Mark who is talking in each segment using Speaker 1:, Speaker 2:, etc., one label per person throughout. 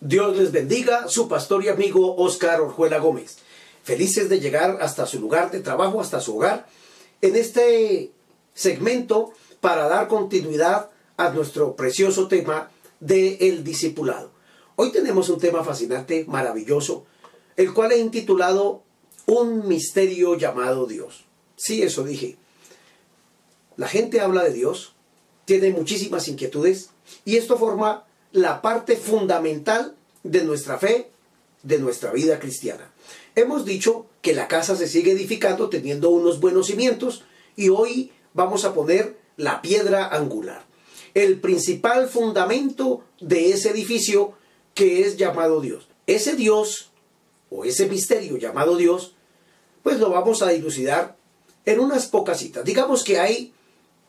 Speaker 1: Dios les bendiga, su pastor y amigo Oscar Orjuela Gómez. Felices de llegar hasta su lugar de trabajo, hasta su hogar, en este segmento para dar continuidad a nuestro precioso tema de discipulado. Hoy tenemos un tema fascinante, maravilloso, el cual he intitulado Un misterio llamado Dios. Sí, eso dije. La gente habla de Dios, tiene muchísimas inquietudes y esto forma la parte fundamental de nuestra fe, de nuestra vida cristiana. Hemos dicho que la casa se sigue edificando teniendo unos buenos cimientos y hoy vamos a poner la piedra angular, el principal fundamento de ese edificio que es llamado Dios. Ese Dios o ese misterio llamado Dios, pues lo vamos a dilucidar en unas pocas citas. Digamos que hay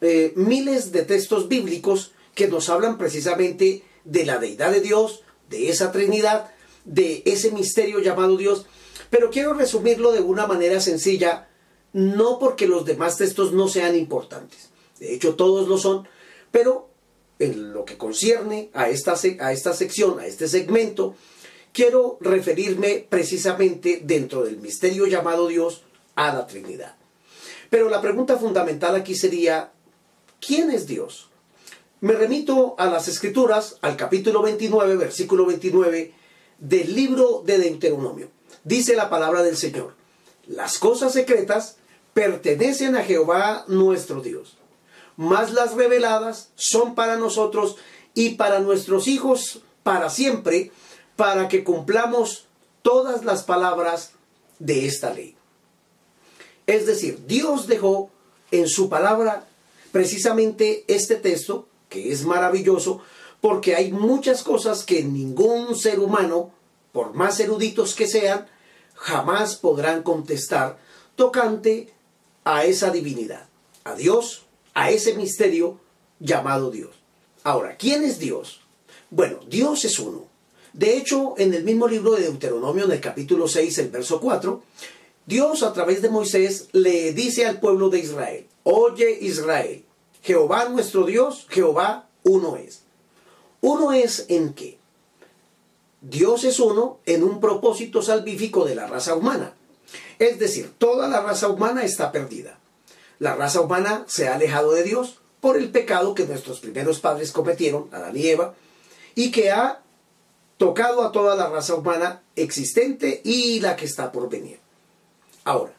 Speaker 1: eh, miles de textos bíblicos que nos hablan precisamente de la deidad de Dios, de esa Trinidad, de ese misterio llamado Dios. Pero quiero resumirlo de una manera sencilla, no porque los demás textos no sean importantes. De hecho, todos lo son, pero en lo que concierne a esta, a esta sección, a este segmento, quiero referirme precisamente dentro del misterio llamado Dios a la Trinidad. Pero la pregunta fundamental aquí sería, ¿quién es Dios? Me remito a las escrituras, al capítulo 29, versículo 29 del libro de Deuteronomio. Dice la palabra del Señor, las cosas secretas pertenecen a Jehová nuestro Dios, mas las reveladas son para nosotros y para nuestros hijos para siempre, para que cumplamos todas las palabras de esta ley. Es decir, Dios dejó en su palabra precisamente este texto que es maravilloso porque hay muchas cosas que ningún ser humano, por más eruditos que sean, jamás podrán contestar tocante a esa divinidad, a Dios, a ese misterio llamado Dios. Ahora, ¿quién es Dios? Bueno, Dios es uno. De hecho, en el mismo libro de Deuteronomio, en el capítulo 6, el verso 4, Dios a través de Moisés le dice al pueblo de Israel, oye Israel, Jehová nuestro Dios, Jehová uno es. Uno es en qué? Dios es uno en un propósito salvífico de la raza humana. Es decir, toda la raza humana está perdida. La raza humana se ha alejado de Dios por el pecado que nuestros primeros padres cometieron, Adán y Eva, y que ha tocado a toda la raza humana existente y la que está por venir. Ahora,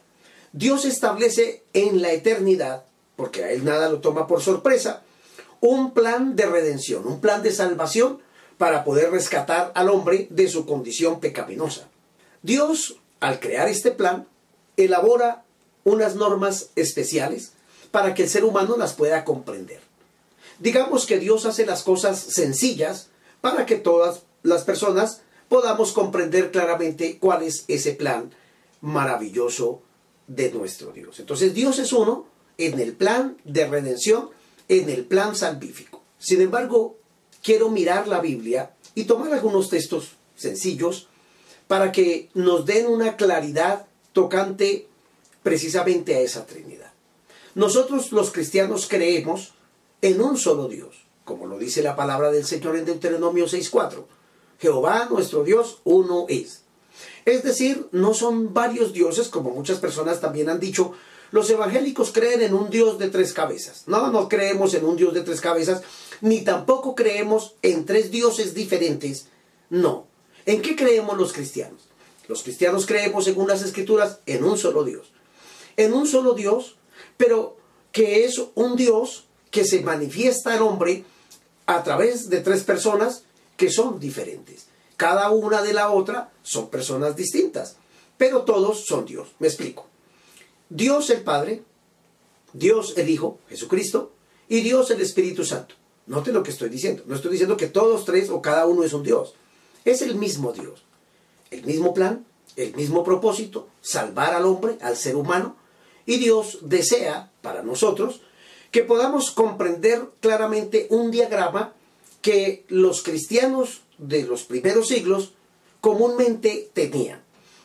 Speaker 1: Dios establece en la eternidad porque a él nada lo toma por sorpresa, un plan de redención, un plan de salvación para poder rescatar al hombre de su condición pecaminosa. Dios, al crear este plan, elabora unas normas especiales para que el ser humano las pueda comprender. Digamos que Dios hace las cosas sencillas para que todas las personas podamos comprender claramente cuál es ese plan maravilloso de nuestro Dios. Entonces Dios es uno, en el plan de redención, en el plan salvífico. Sin embargo, quiero mirar la Biblia y tomar algunos textos sencillos para que nos den una claridad tocante precisamente a esa Trinidad. Nosotros los cristianos creemos en un solo Dios, como lo dice la palabra del Señor en Deuteronomio 6.4. Jehová nuestro Dios uno es. Es decir, no son varios dioses, como muchas personas también han dicho, los evangélicos creen en un Dios de tres cabezas. No, no creemos en un Dios de tres cabezas, ni tampoco creemos en tres dioses diferentes. No. ¿En qué creemos los cristianos? Los cristianos creemos, según las escrituras, en un solo Dios. En un solo Dios, pero que es un Dios que se manifiesta al hombre a través de tres personas que son diferentes. Cada una de la otra son personas distintas, pero todos son Dios. Me explico. Dios el Padre, Dios el Hijo, Jesucristo, y Dios el Espíritu Santo. Note lo que estoy diciendo. No estoy diciendo que todos tres o cada uno es un Dios. Es el mismo Dios. El mismo plan, el mismo propósito, salvar al hombre, al ser humano, y Dios desea para nosotros que podamos comprender claramente un diagrama que los cristianos de los primeros siglos comúnmente tenían,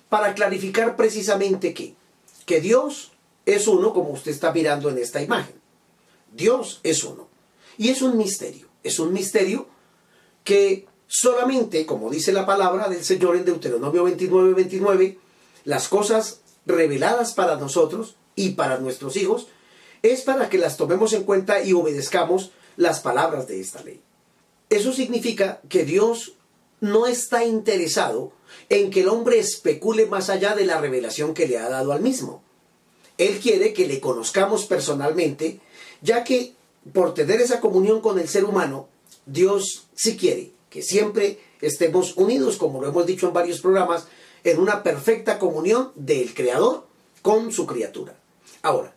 Speaker 1: para clarificar precisamente que, que Dios es uno, como usted está mirando en esta imagen. Dios es uno. Y es un misterio, es un misterio que solamente, como dice la palabra del Señor en Deuteronomio 29, 29, las cosas reveladas para nosotros y para nuestros hijos, es para que las tomemos en cuenta y obedezcamos las palabras de esta ley. Eso significa que Dios no está interesado en que el hombre especule más allá de la revelación que le ha dado al mismo. Él quiere que le conozcamos personalmente, ya que por tener esa comunión con el ser humano, Dios sí quiere que siempre estemos unidos, como lo hemos dicho en varios programas, en una perfecta comunión del Creador con su criatura. Ahora,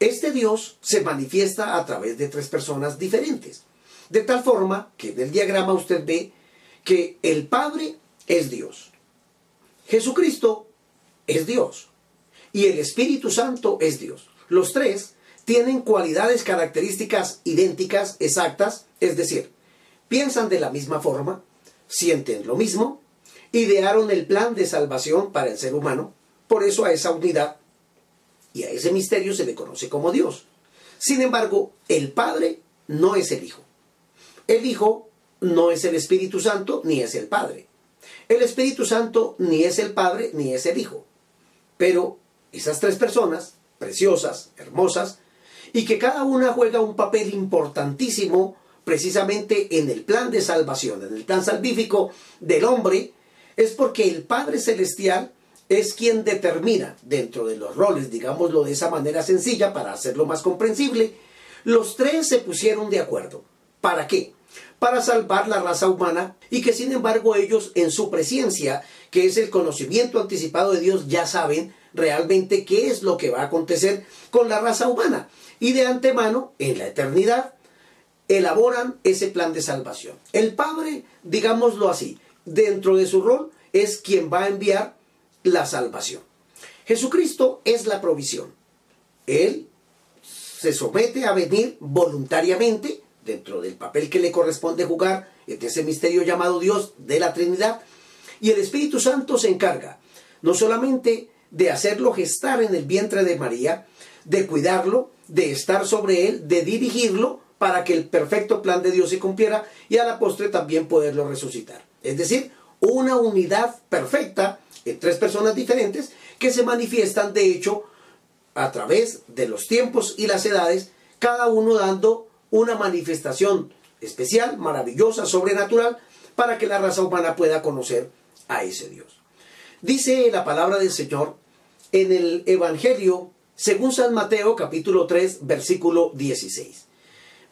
Speaker 1: este Dios se manifiesta a través de tres personas diferentes. De tal forma que en el diagrama usted ve que el Padre es Dios. Jesucristo es Dios. Y el Espíritu Santo es Dios. Los tres tienen cualidades características idénticas, exactas, es decir, piensan de la misma forma, sienten lo mismo, idearon el plan de salvación para el ser humano, por eso a esa unidad y a ese misterio se le conoce como Dios. Sin embargo, el Padre no es el Hijo. El Hijo no es el Espíritu Santo ni es el Padre. El Espíritu Santo ni es el Padre ni es el Hijo. Pero esas tres personas, preciosas, hermosas, y que cada una juega un papel importantísimo precisamente en el plan de salvación, en el plan salvífico del hombre, es porque el Padre Celestial es quien determina dentro de los roles, digámoslo de esa manera sencilla para hacerlo más comprensible, los tres se pusieron de acuerdo. ¿Para qué? Para salvar la raza humana y que sin embargo ellos en su presencia, que es el conocimiento anticipado de Dios, ya saben realmente qué es lo que va a acontecer con la raza humana. Y de antemano, en la eternidad, elaboran ese plan de salvación. El Padre, digámoslo así, dentro de su rol, es quien va a enviar la salvación. Jesucristo es la provisión. Él se somete a venir voluntariamente dentro del papel que le corresponde jugar en ese misterio llamado Dios de la Trinidad. Y el Espíritu Santo se encarga no solamente de hacerlo gestar en el vientre de María, de cuidarlo, de estar sobre él, de dirigirlo para que el perfecto plan de Dios se cumpliera y a la postre también poderlo resucitar. Es decir, una unidad perfecta en tres personas diferentes que se manifiestan de hecho a través de los tiempos y las edades, cada uno dando una manifestación especial, maravillosa, sobrenatural, para que la raza humana pueda conocer a ese Dios. Dice la palabra del Señor en el Evangelio según San Mateo capítulo 3 versículo 16.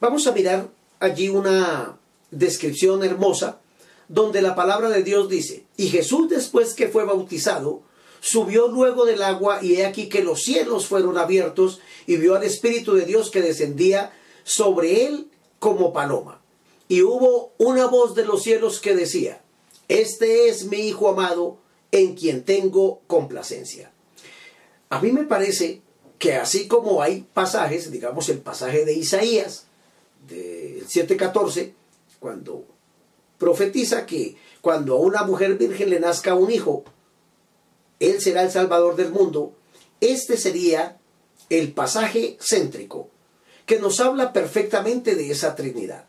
Speaker 1: Vamos a mirar allí una descripción hermosa donde la palabra de Dios dice, y Jesús después que fue bautizado, subió luego del agua y he aquí que los cielos fueron abiertos y vio al Espíritu de Dios que descendía sobre él como paloma. Y hubo una voz de los cielos que decía, Este es mi Hijo amado, en quien tengo complacencia. A mí me parece que así como hay pasajes, digamos el pasaje de Isaías, del 7.14, cuando profetiza que cuando a una mujer virgen le nazca un hijo, él será el salvador del mundo, este sería el pasaje céntrico que nos habla perfectamente de esa Trinidad,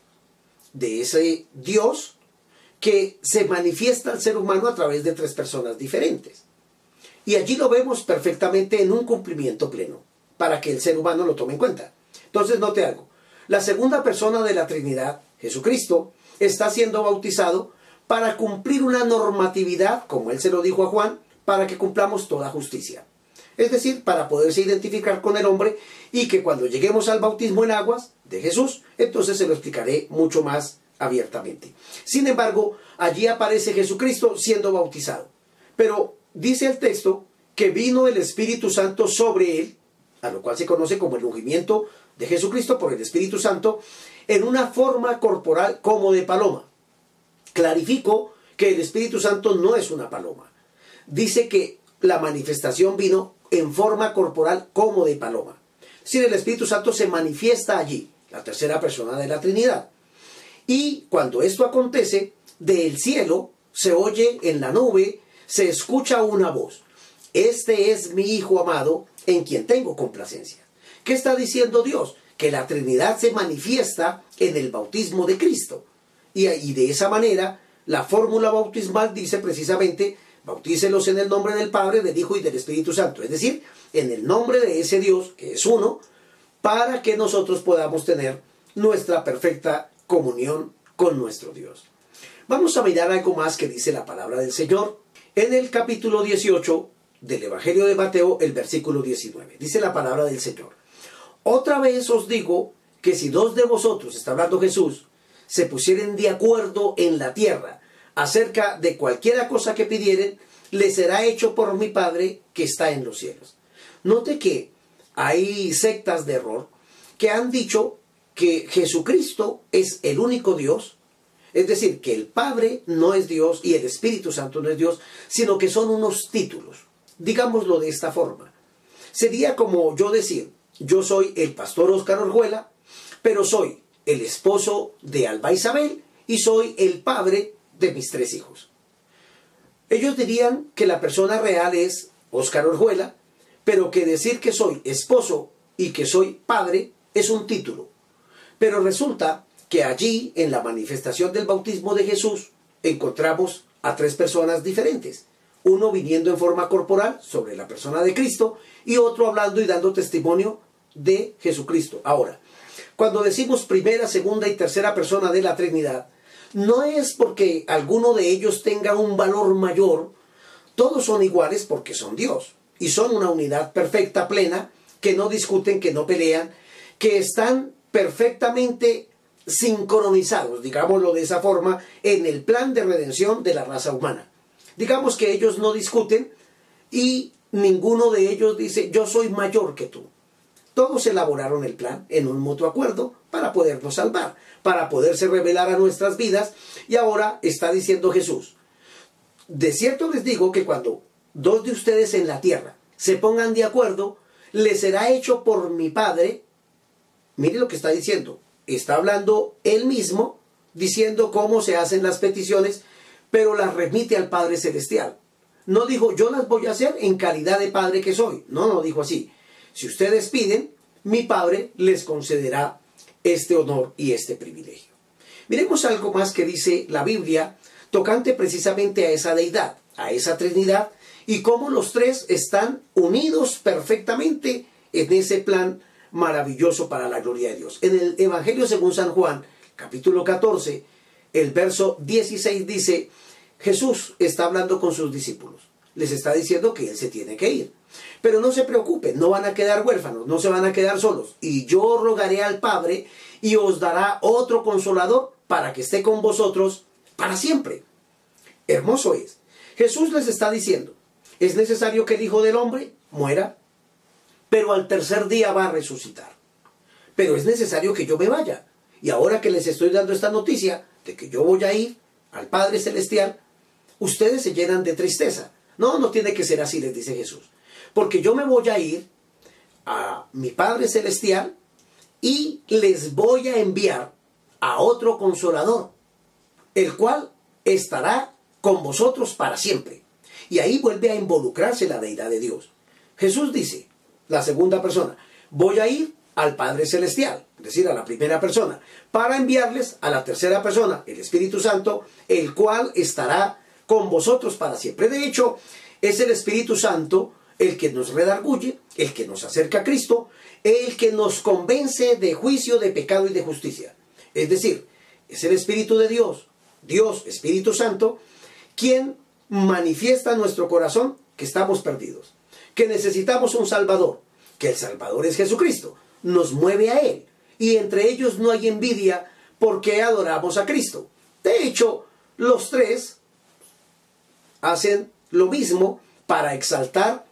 Speaker 1: de ese Dios que se manifiesta al ser humano a través de tres personas diferentes. Y allí lo vemos perfectamente en un cumplimiento pleno, para que el ser humano lo tome en cuenta. Entonces, note algo. La segunda persona de la Trinidad, Jesucristo, está siendo bautizado para cumplir una normatividad, como él se lo dijo a Juan, para que cumplamos toda justicia. Es decir, para poderse identificar con el hombre y que cuando lleguemos al bautismo en aguas de Jesús, entonces se lo explicaré mucho más abiertamente. Sin embargo, allí aparece Jesucristo siendo bautizado. Pero dice el texto que vino el Espíritu Santo sobre él, a lo cual se conoce como el ungimiento de Jesucristo por el Espíritu Santo, en una forma corporal como de paloma. Clarifico que el Espíritu Santo no es una paloma. dice que la manifestación vino en forma corporal como de paloma. Es decir, el Espíritu Santo se manifiesta allí, la tercera persona de la Trinidad. Y cuando esto acontece, del cielo se oye en la nube, se escucha una voz. Este es mi Hijo amado, en quien tengo complacencia. ¿Qué está diciendo Dios? Que la Trinidad se manifiesta en el bautismo de Cristo. Y, de esa manera, la fórmula bautismal dice precisamente, bautícelos en el nombre del Padre, del Hijo y del Espíritu Santo. Es decir, en el nombre de ese Dios, que es uno, para que nosotros podamos tener nuestra perfecta comunión con nuestro Dios. Vamos a mirar algo más que dice la palabra del Señor en el capítulo 18 del Evangelio de Mateo, el versículo 19. Dice la palabra del Señor. Otra vez os digo que si dos de vosotros, está hablando Jesús, se pusieren de acuerdo en la tierra acerca de cualquiera cosa que pidieren, le será hecho por mi Padre que está en los cielos. Note que hay sectas de error que han dicho que Jesucristo es el único Dios, es decir, que el Padre no es Dios y el Espíritu Santo no es Dios, sino que son unos títulos. Digámoslo de esta forma. Sería como yo decir, yo soy el pastor Oscar Orjuela, pero soy el esposo de Alba Isabel y soy el padre de mis tres hijos. Ellos dirían que la persona real es Oscar Orjuela, pero que decir que soy esposo y que soy padre es un título. Pero resulta que allí, en la manifestación del bautismo de Jesús, encontramos a tres personas diferentes. Uno viniendo en forma corporal sobre la persona de Cristo y otro hablando y dando testimonio de Jesucristo. Ahora, cuando decimos primera, segunda y tercera persona de la Trinidad, no es porque alguno de ellos tenga un valor mayor, todos son iguales porque son Dios y son una unidad perfecta, plena, que no discuten, que no pelean, que están perfectamente sincronizados, digámoslo de esa forma, en el plan de redención de la raza humana. Digamos que ellos no discuten y ninguno de ellos dice yo soy mayor que tú. Todos elaboraron el plan en un mutuo acuerdo para podernos salvar, para poderse revelar a nuestras vidas. Y ahora está diciendo Jesús, de cierto les digo que cuando dos de ustedes en la tierra se pongan de acuerdo, les será hecho por mi Padre. Mire lo que está diciendo. Está hablando él mismo, diciendo cómo se hacen las peticiones, pero las remite al Padre Celestial. No dijo, yo las voy a hacer en calidad de Padre que soy. No, no dijo así. Si ustedes piden, mi Padre les concederá este honor y este privilegio. Miremos algo más que dice la Biblia tocante precisamente a esa deidad, a esa Trinidad, y cómo los tres están unidos perfectamente en ese plan maravilloso para la gloria de Dios. En el Evangelio según San Juan, capítulo 14, el verso 16 dice, Jesús está hablando con sus discípulos. Les está diciendo que Él se tiene que ir. Pero no se preocupen, no van a quedar huérfanos, no se van a quedar solos. Y yo rogaré al Padre y os dará otro consolador para que esté con vosotros para siempre. Hermoso es. Jesús les está diciendo, es necesario que el Hijo del Hombre muera, pero al tercer día va a resucitar. Pero es necesario que yo me vaya. Y ahora que les estoy dando esta noticia de que yo voy a ir al Padre Celestial, ustedes se llenan de tristeza. No, no tiene que ser así, les dice Jesús. Porque yo me voy a ir a mi Padre Celestial y les voy a enviar a otro consolador, el cual estará con vosotros para siempre. Y ahí vuelve a involucrarse la deidad de Dios. Jesús dice, la segunda persona, voy a ir al Padre Celestial, es decir, a la primera persona, para enviarles a la tercera persona, el Espíritu Santo, el cual estará con vosotros para siempre. De hecho, es el Espíritu Santo el que nos redarguye, el que nos acerca a Cristo, el que nos convence de juicio, de pecado y de justicia. Es decir, es el Espíritu de Dios, Dios, Espíritu Santo, quien manifiesta en nuestro corazón que estamos perdidos, que necesitamos un Salvador, que el Salvador es Jesucristo, nos mueve a Él, y entre ellos no hay envidia porque adoramos a Cristo. De hecho, los tres hacen lo mismo para exaltar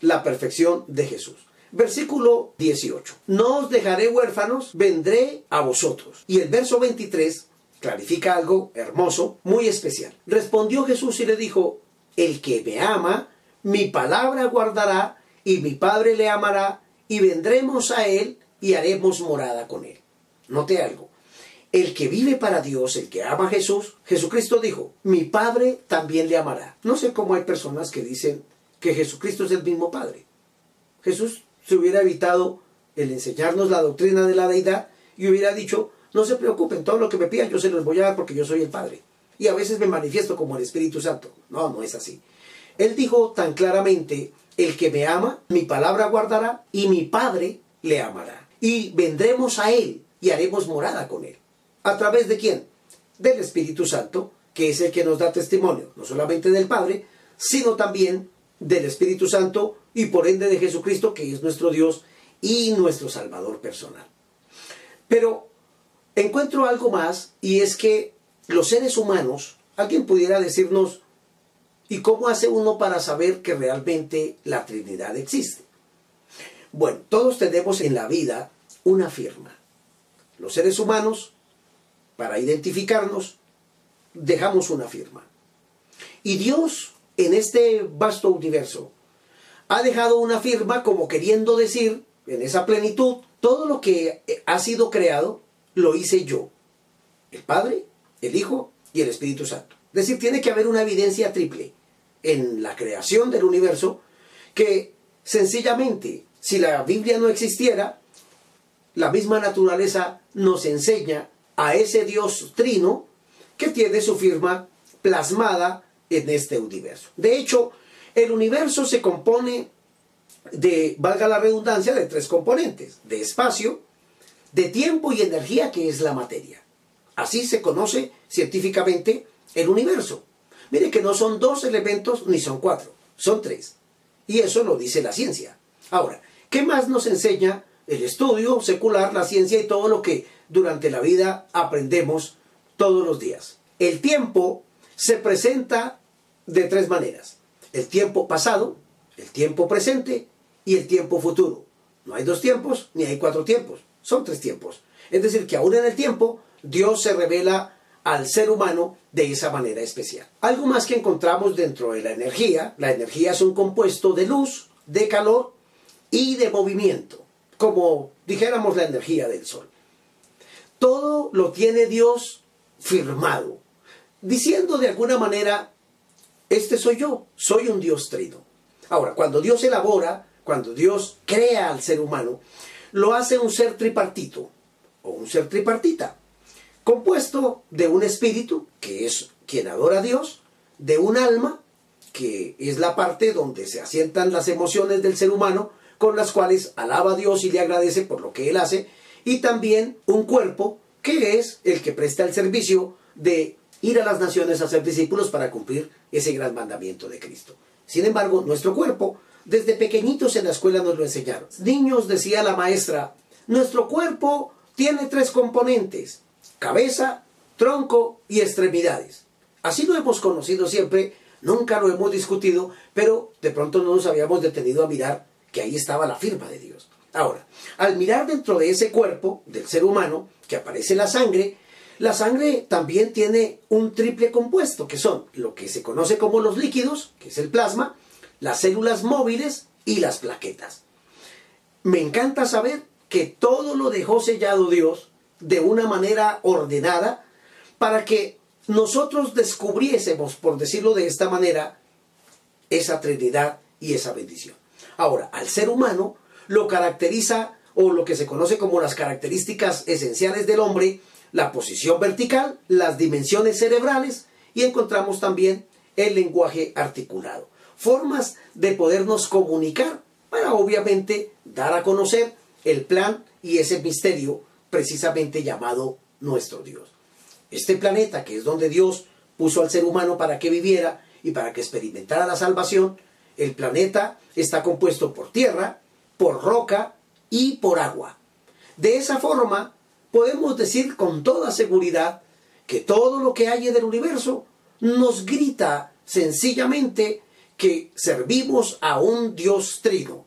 Speaker 1: la perfección de Jesús. Versículo 18. No os dejaré huérfanos, vendré a vosotros. Y el verso 23 clarifica algo hermoso, muy especial. Respondió Jesús y le dijo, el que me ama, mi palabra guardará, y mi Padre le amará, y vendremos a él y haremos morada con él. Note algo. El que vive para Dios, el que ama a Jesús, Jesucristo dijo, mi Padre también le amará. No sé cómo hay personas que dicen que Jesucristo es el mismo Padre. Jesús se hubiera evitado el enseñarnos la doctrina de la deidad y hubiera dicho, no se preocupen, todo lo que me pidan yo se los voy a dar porque yo soy el Padre. Y a veces me manifiesto como el Espíritu Santo. No, no es así. Él dijo tan claramente, el que me ama, mi palabra guardará y mi Padre le amará. Y vendremos a Él y haremos morada con Él. ¿A través de quién? Del Espíritu Santo, que es el que nos da testimonio, no solamente del Padre, sino también del Espíritu Santo y por ende de Jesucristo, que es nuestro Dios y nuestro Salvador personal. Pero encuentro algo más y es que los seres humanos, alguien pudiera decirnos, ¿y cómo hace uno para saber que realmente la Trinidad existe? Bueno, todos tenemos en la vida una firma. Los seres humanos, para identificarnos, dejamos una firma. Y Dios, en este vasto universo, ha dejado una firma como queriendo decir, en esa plenitud, todo lo que ha sido creado, lo hice yo. El Padre, el Hijo y el Espíritu Santo. Es decir, tiene que haber una evidencia triple en la creación del universo que sencillamente, si la Biblia no existiera, la misma naturaleza nos enseña a ese Dios trino que tiene su firma plasmada en este universo. De hecho, el universo se compone de, valga la redundancia, de tres componentes, de espacio, de tiempo y energía, que es la materia. Así se conoce científicamente el universo. Mire que no son dos elementos ni son cuatro, son tres. Y eso lo dice la ciencia. Ahora, ¿qué más nos enseña el estudio secular, la ciencia y todo lo que durante la vida aprendemos todos los días? El tiempo se presenta de tres maneras. El tiempo pasado, el tiempo presente y el tiempo futuro. No hay dos tiempos ni hay cuatro tiempos, son tres tiempos. Es decir, que aún en el tiempo Dios se revela al ser humano de esa manera especial. Algo más que encontramos dentro de la energía, la energía es un compuesto de luz, de calor y de movimiento, como dijéramos la energía del sol. Todo lo tiene Dios firmado, diciendo de alguna manera, este soy yo, soy un Dios trino. Ahora, cuando Dios elabora, cuando Dios crea al ser humano, lo hace un ser tripartito o un ser tripartita compuesto de un espíritu, que es quien adora a Dios, de un alma, que es la parte donde se asientan las emociones del ser humano, con las cuales alaba a Dios y le agradece por lo que él hace, y también un cuerpo, que es el que presta el servicio de ir a las naciones a ser discípulos para cumplir ese gran mandamiento de Cristo. Sin embargo, nuestro cuerpo, desde pequeñitos en la escuela nos lo enseñaron. Niños, decía la maestra, nuestro cuerpo tiene tres componentes, cabeza, tronco y extremidades. Así lo hemos conocido siempre, nunca lo hemos discutido, pero de pronto no nos habíamos detenido a mirar que ahí estaba la firma de Dios. Ahora, al mirar dentro de ese cuerpo del ser humano, que aparece la sangre, la sangre también tiene un triple compuesto, que son lo que se conoce como los líquidos, que es el plasma, las células móviles y las plaquetas. Me encanta saber que todo lo dejó sellado Dios de una manera ordenada para que nosotros descubriésemos, por decirlo de esta manera, esa Trinidad y esa bendición. Ahora, al ser humano lo caracteriza o lo que se conoce como las características esenciales del hombre, la posición vertical, las dimensiones cerebrales y encontramos también el lenguaje articulado. Formas de podernos comunicar para obviamente dar a conocer el plan y ese misterio precisamente llamado nuestro Dios. Este planeta, que es donde Dios puso al ser humano para que viviera y para que experimentara la salvación, el planeta está compuesto por tierra, por roca y por agua. De esa forma, podemos decir con toda seguridad que todo lo que hay en el universo nos grita sencillamente que servimos a un Dios trino.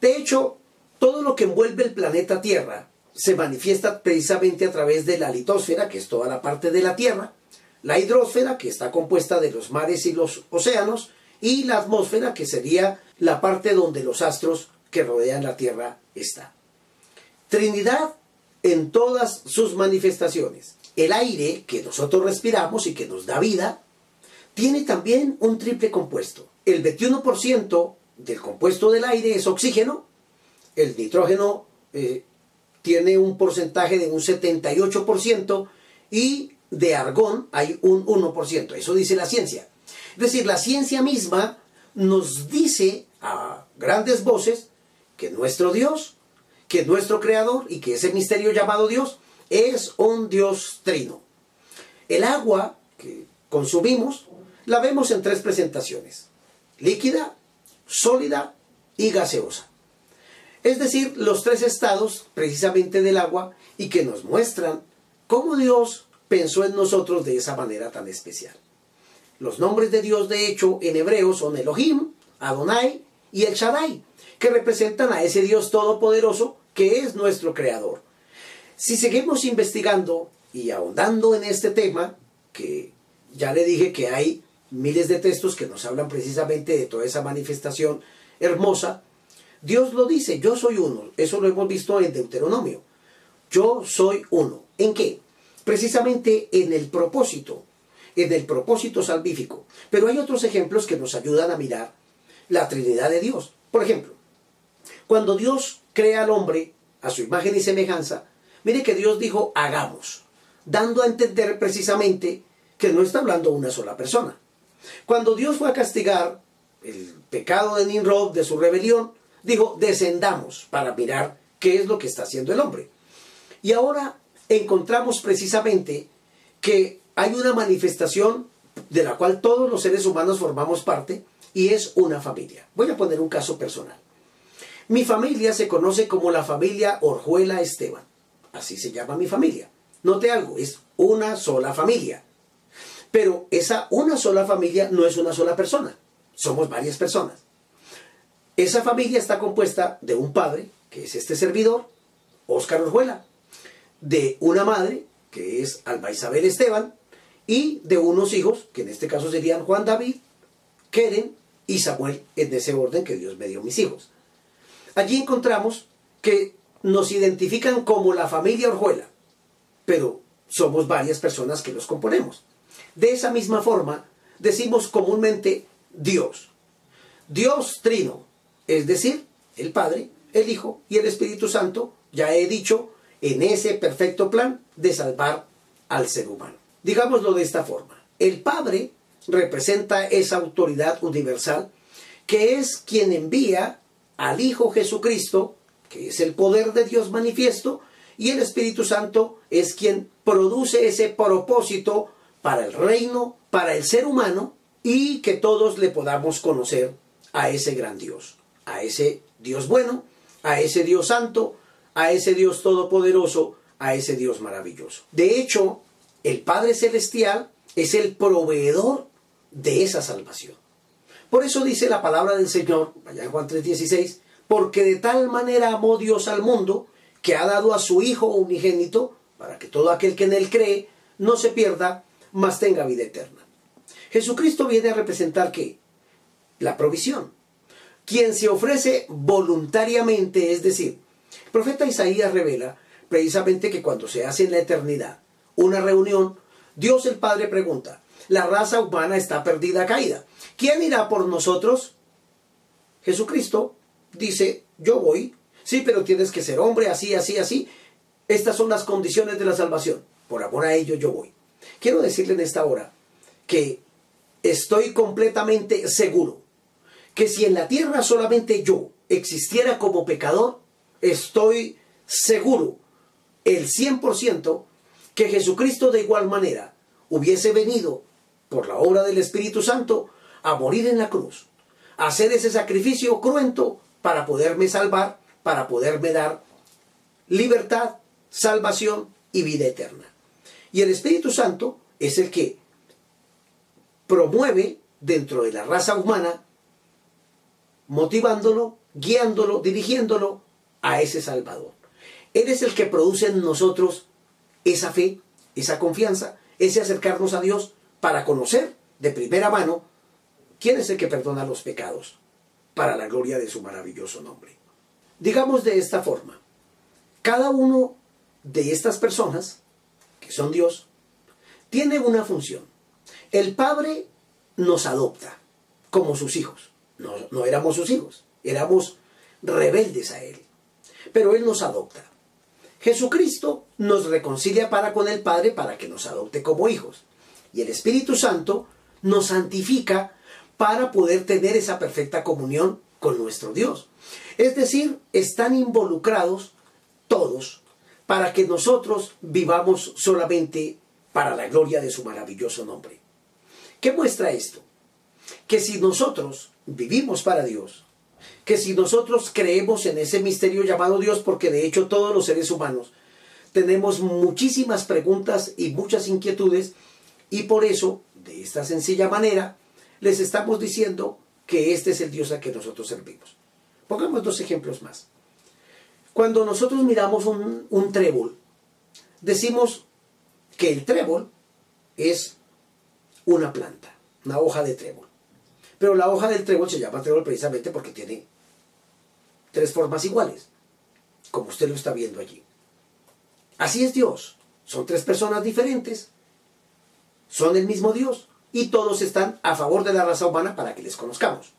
Speaker 1: De hecho, todo lo que envuelve el planeta Tierra se manifiesta precisamente a través de la litosfera, que es toda la parte de la Tierra, la hidrosfera, que está compuesta de los mares y los océanos, y la atmósfera, que sería la parte donde los astros que rodean la Tierra están. Trinidad en todas sus manifestaciones. El aire que nosotros respiramos y que nos da vida, tiene también un triple compuesto. El 21% del compuesto del aire es oxígeno, el nitrógeno eh, tiene un porcentaje de un 78% y de argón hay un 1%. Eso dice la ciencia. Es decir, la ciencia misma nos dice a grandes voces que nuestro Dios, que nuestro Creador y que ese misterio llamado Dios es un Dios trino. El agua que consumimos la vemos en tres presentaciones. Líquida, sólida y gaseosa. Es decir, los tres estados precisamente del agua y que nos muestran cómo Dios pensó en nosotros de esa manera tan especial. Los nombres de Dios, de hecho, en hebreo son Elohim, Adonai y El Shaddai, que representan a ese Dios todopoderoso que es nuestro creador. Si seguimos investigando y ahondando en este tema, que ya le dije que hay miles de textos que nos hablan precisamente de toda esa manifestación hermosa, Dios lo dice, yo soy uno. Eso lo hemos visto en Deuteronomio. Yo soy uno. ¿En qué? Precisamente en el propósito, en el propósito salvífico. Pero hay otros ejemplos que nos ayudan a mirar la Trinidad de Dios. Por ejemplo, cuando Dios crea al hombre a su imagen y semejanza, mire que Dios dijo hagamos, dando a entender precisamente que no está hablando una sola persona. Cuando Dios fue a castigar el pecado de Nimrod, de su rebelión, dijo, descendamos para mirar qué es lo que está haciendo el hombre. Y ahora encontramos precisamente que hay una manifestación de la cual todos los seres humanos formamos parte y es una familia. Voy a poner un caso personal. Mi familia se conoce como la familia Orjuela Esteban. Así se llama mi familia. Note algo, es una sola familia. Pero esa una sola familia no es una sola persona, somos varias personas. Esa familia está compuesta de un padre, que es este servidor, Óscar Orjuela, de una madre, que es Alba Isabel Esteban, y de unos hijos, que en este caso serían Juan David, Keren y Samuel, en ese orden que Dios me dio mis hijos. Allí encontramos que nos identifican como la familia Orjuela, pero somos varias personas que los componemos. De esa misma forma, decimos comúnmente Dios. Dios trino, es decir, el Padre, el Hijo y el Espíritu Santo, ya he dicho, en ese perfecto plan de salvar al ser humano. Digámoslo de esta forma. El Padre representa esa autoridad universal que es quien envía al Hijo Jesucristo, que es el poder de Dios manifiesto, y el Espíritu Santo es quien produce ese propósito para el reino, para el ser humano y que todos le podamos conocer a ese gran Dios, a ese Dios bueno, a ese Dios santo, a ese Dios todopoderoso, a ese Dios maravilloso. De hecho, el Padre Celestial es el proveedor de esa salvación. Por eso dice la palabra del Señor, allá en Juan 3:16, porque de tal manera amó Dios al mundo que ha dado a su Hijo unigénito, para que todo aquel que en él cree no se pierda, más tenga vida eterna. Jesucristo viene a representar qué? La provisión. Quien se ofrece voluntariamente, es decir, el profeta Isaías revela precisamente que cuando se hace en la eternidad una reunión, Dios el Padre pregunta, la raza humana está perdida, caída. ¿Quién irá por nosotros? Jesucristo dice, yo voy. Sí, pero tienes que ser hombre, así, así, así. Estas son las condiciones de la salvación. Por amor a ello yo voy. Quiero decirle en esta hora que estoy completamente seguro que si en la tierra solamente yo existiera como pecador, estoy seguro el 100% que Jesucristo de igual manera hubiese venido por la obra del Espíritu Santo a morir en la cruz, a hacer ese sacrificio cruento para poderme salvar, para poderme dar libertad, salvación y vida eterna. Y el Espíritu Santo es el que promueve dentro de la raza humana, motivándolo, guiándolo, dirigiéndolo a ese Salvador. Él es el que produce en nosotros esa fe, esa confianza, ese acercarnos a Dios para conocer de primera mano quién es el que perdona los pecados para la gloria de su maravilloso nombre. Digamos de esta forma, cada uno de estas personas, que son Dios, tiene una función. El Padre nos adopta como sus hijos. No, no éramos sus hijos, éramos rebeldes a Él. Pero Él nos adopta. Jesucristo nos reconcilia para con el Padre para que nos adopte como hijos. Y el Espíritu Santo nos santifica para poder tener esa perfecta comunión con nuestro Dios. Es decir, están involucrados todos para que nosotros vivamos solamente para la gloria de su maravilloso nombre. ¿Qué muestra esto? Que si nosotros vivimos para Dios, que si nosotros creemos en ese misterio llamado Dios, porque de hecho todos los seres humanos tenemos muchísimas preguntas y muchas inquietudes, y por eso, de esta sencilla manera, les estamos diciendo que este es el Dios a que nosotros servimos. Pongamos dos ejemplos más. Cuando nosotros miramos un, un trébol, decimos que el trébol es una planta, una hoja de trébol. Pero la hoja del trébol se llama trébol precisamente porque tiene tres formas iguales, como usted lo está viendo allí. Así es Dios. Son tres personas diferentes. Son el mismo Dios. Y todos están a favor de la raza humana para que les conozcamos.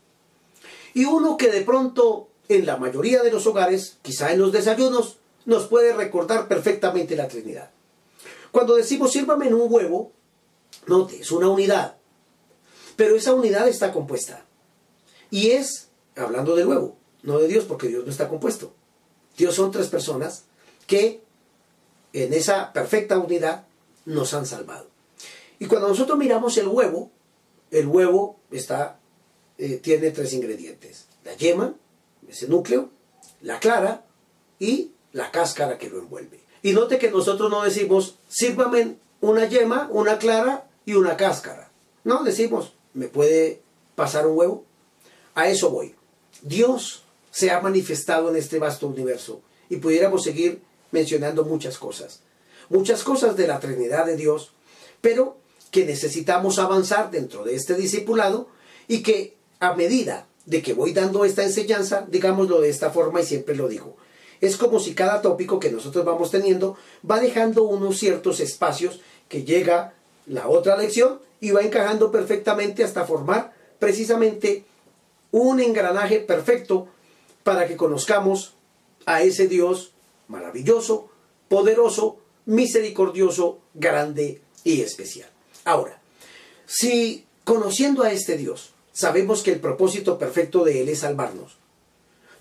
Speaker 1: Y uno que de pronto, en la mayoría de los hogares, quizá en los desayunos, nos puede recordar perfectamente la Trinidad. Cuando decimos sírvame en un huevo, note, es una unidad. Pero esa unidad está compuesta. Y es, hablando del huevo, no de Dios, porque Dios no está compuesto. Dios son tres personas que en esa perfecta unidad nos han salvado. Y cuando nosotros miramos el huevo, el huevo está, eh, tiene tres ingredientes. La yema, ese núcleo, la clara y la cáscara que lo envuelve. Y note que nosotros no decimos, sírvame una yema, una clara y una cáscara. No, decimos, ¿me puede pasar un huevo? A eso voy. Dios se ha manifestado en este vasto universo y pudiéramos seguir mencionando muchas cosas. Muchas cosas de la Trinidad de Dios, pero que necesitamos avanzar dentro de este discipulado y que a medida de que voy dando esta enseñanza, digámoslo de esta forma y siempre lo digo, es como si cada tópico que nosotros vamos teniendo va dejando unos ciertos espacios que llega la otra lección y va encajando perfectamente hasta formar precisamente un engranaje perfecto para que conozcamos a ese Dios maravilloso, poderoso, misericordioso, grande y especial. Ahora, si conociendo a este Dios sabemos que el propósito perfecto de Él es salvarnos,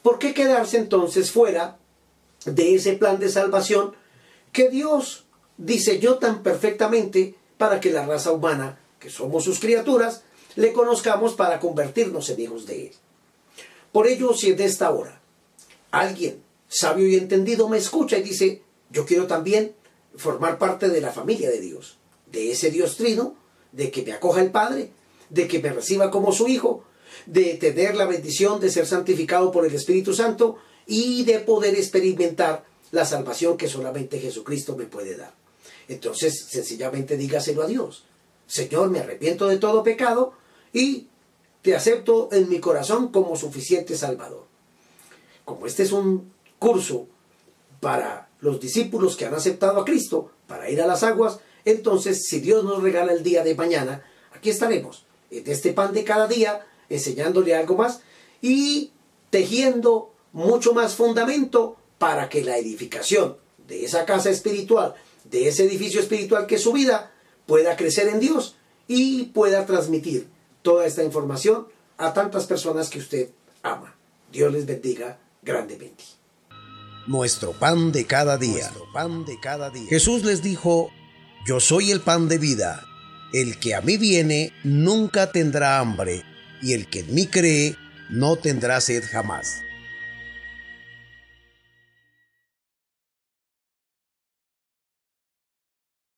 Speaker 1: ¿por qué quedarse entonces fuera de ese plan de salvación que Dios diseñó tan perfectamente para que la raza humana, que somos sus criaturas, le conozcamos para convertirnos en hijos de Él? Por ello, si en esta hora alguien sabio y entendido me escucha y dice, yo quiero también formar parte de la familia de Dios, de ese Dios trino, de que me acoja el Padre, de que me reciba como su Hijo, de tener la bendición de ser santificado por el Espíritu Santo y de poder experimentar la salvación que solamente Jesucristo me puede dar. Entonces, sencillamente dígaselo a Dios. Señor, me arrepiento de todo pecado y te acepto en mi corazón como suficiente Salvador. Como este es un curso para los discípulos que han aceptado a Cristo, para ir a las aguas, entonces, si Dios nos regala el día de mañana, aquí estaremos, en este pan de cada día, enseñándole algo más y tejiendo mucho más fundamento para que la edificación de esa casa espiritual, de ese edificio espiritual que es su vida, pueda crecer en Dios y pueda transmitir toda esta información a tantas personas que usted ama. Dios les bendiga grandemente.
Speaker 2: Nuestro pan de cada día. pan de cada día. Jesús les dijo, yo soy el pan de vida. El que a mí viene nunca tendrá hambre, y el que en mí cree no tendrá sed jamás.